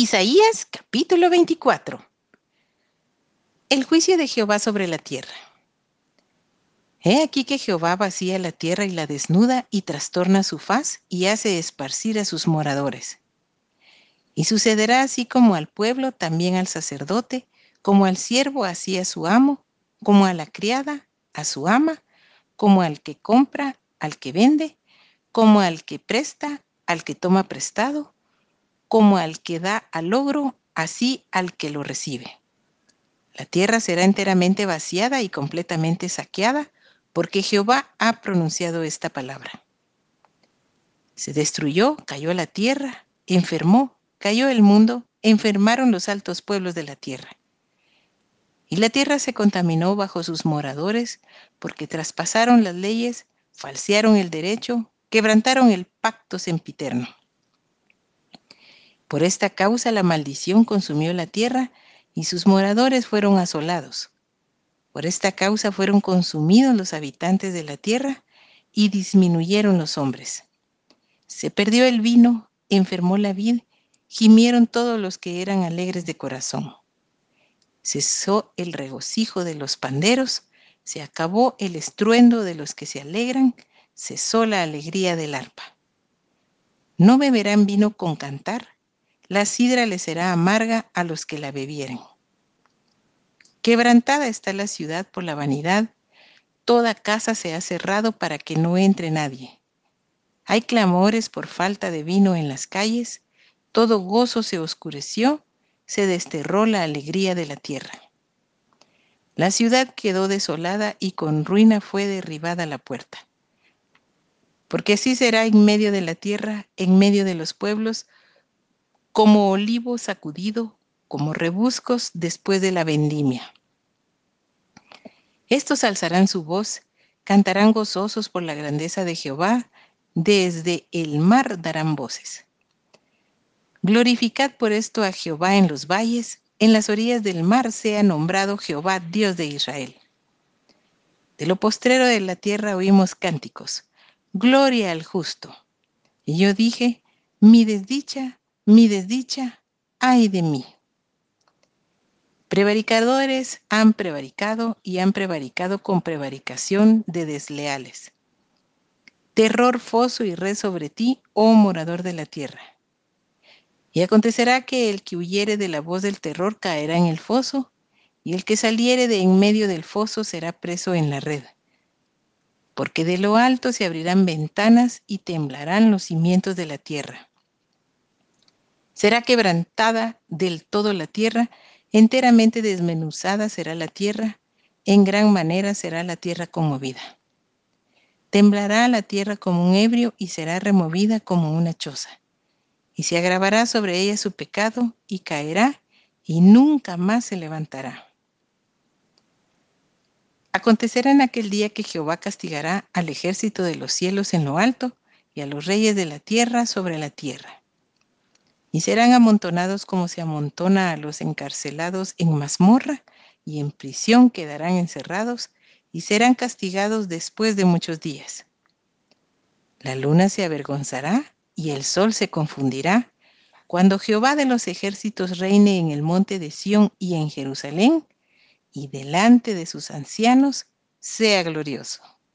Isaías capítulo 24. El juicio de Jehová sobre la tierra. He aquí que Jehová vacía la tierra y la desnuda y trastorna su faz y hace esparcir a sus moradores. Y sucederá así como al pueblo, también al sacerdote, como al siervo así a su amo, como a la criada, a su ama, como al que compra, al que vende, como al que presta, al que toma prestado, como al que da al logro, así al que lo recibe. La tierra será enteramente vaciada y completamente saqueada, porque Jehová ha pronunciado esta palabra. Se destruyó, cayó la tierra, enfermó, cayó el mundo, enfermaron los altos pueblos de la tierra. Y la tierra se contaminó bajo sus moradores, porque traspasaron las leyes, falsearon el derecho, quebrantaron el pacto sempiterno. Por esta causa la maldición consumió la tierra y sus moradores fueron asolados. Por esta causa fueron consumidos los habitantes de la tierra y disminuyeron los hombres. Se perdió el vino, enfermó la vid, gimieron todos los que eran alegres de corazón. Cesó el regocijo de los panderos, se acabó el estruendo de los que se alegran, cesó la alegría del arpa. No beberán vino con cantar, la sidra le será amarga a los que la bebieren. Quebrantada está la ciudad por la vanidad, toda casa se ha cerrado para que no entre nadie. Hay clamores por falta de vino en las calles, todo gozo se oscureció, se desterró la alegría de la tierra. La ciudad quedó desolada y con ruina fue derribada la puerta. Porque así será en medio de la tierra, en medio de los pueblos, como olivo sacudido, como rebuscos después de la vendimia. Estos alzarán su voz, cantarán gozosos por la grandeza de Jehová, desde el mar darán voces. Glorificad por esto a Jehová en los valles, en las orillas del mar sea nombrado Jehová, Dios de Israel. De lo postrero de la tierra oímos cánticos, gloria al justo. Y yo dije, mi desdicha mi desdicha, ay de mí. Prevaricadores han prevaricado y han prevaricado con prevaricación de desleales. Terror, foso y red sobre ti, oh morador de la tierra. Y acontecerá que el que huyere de la voz del terror caerá en el foso, y el que saliere de en medio del foso será preso en la red. Porque de lo alto se abrirán ventanas y temblarán los cimientos de la tierra Será quebrantada del todo la tierra, enteramente desmenuzada será la tierra, en gran manera será la tierra conmovida. Temblará la tierra como un ebrio y será removida como una choza. Y se agravará sobre ella su pecado y caerá y nunca más se levantará. Acontecerá en aquel día que Jehová castigará al ejército de los cielos en lo alto y a los reyes de la tierra sobre la tierra y serán amontonados como se amontona a los encarcelados en mazmorra, y en prisión quedarán encerrados, y serán castigados después de muchos días. La luna se avergonzará y el sol se confundirá, cuando Jehová de los ejércitos reine en el monte de Sión y en Jerusalén, y delante de sus ancianos sea glorioso.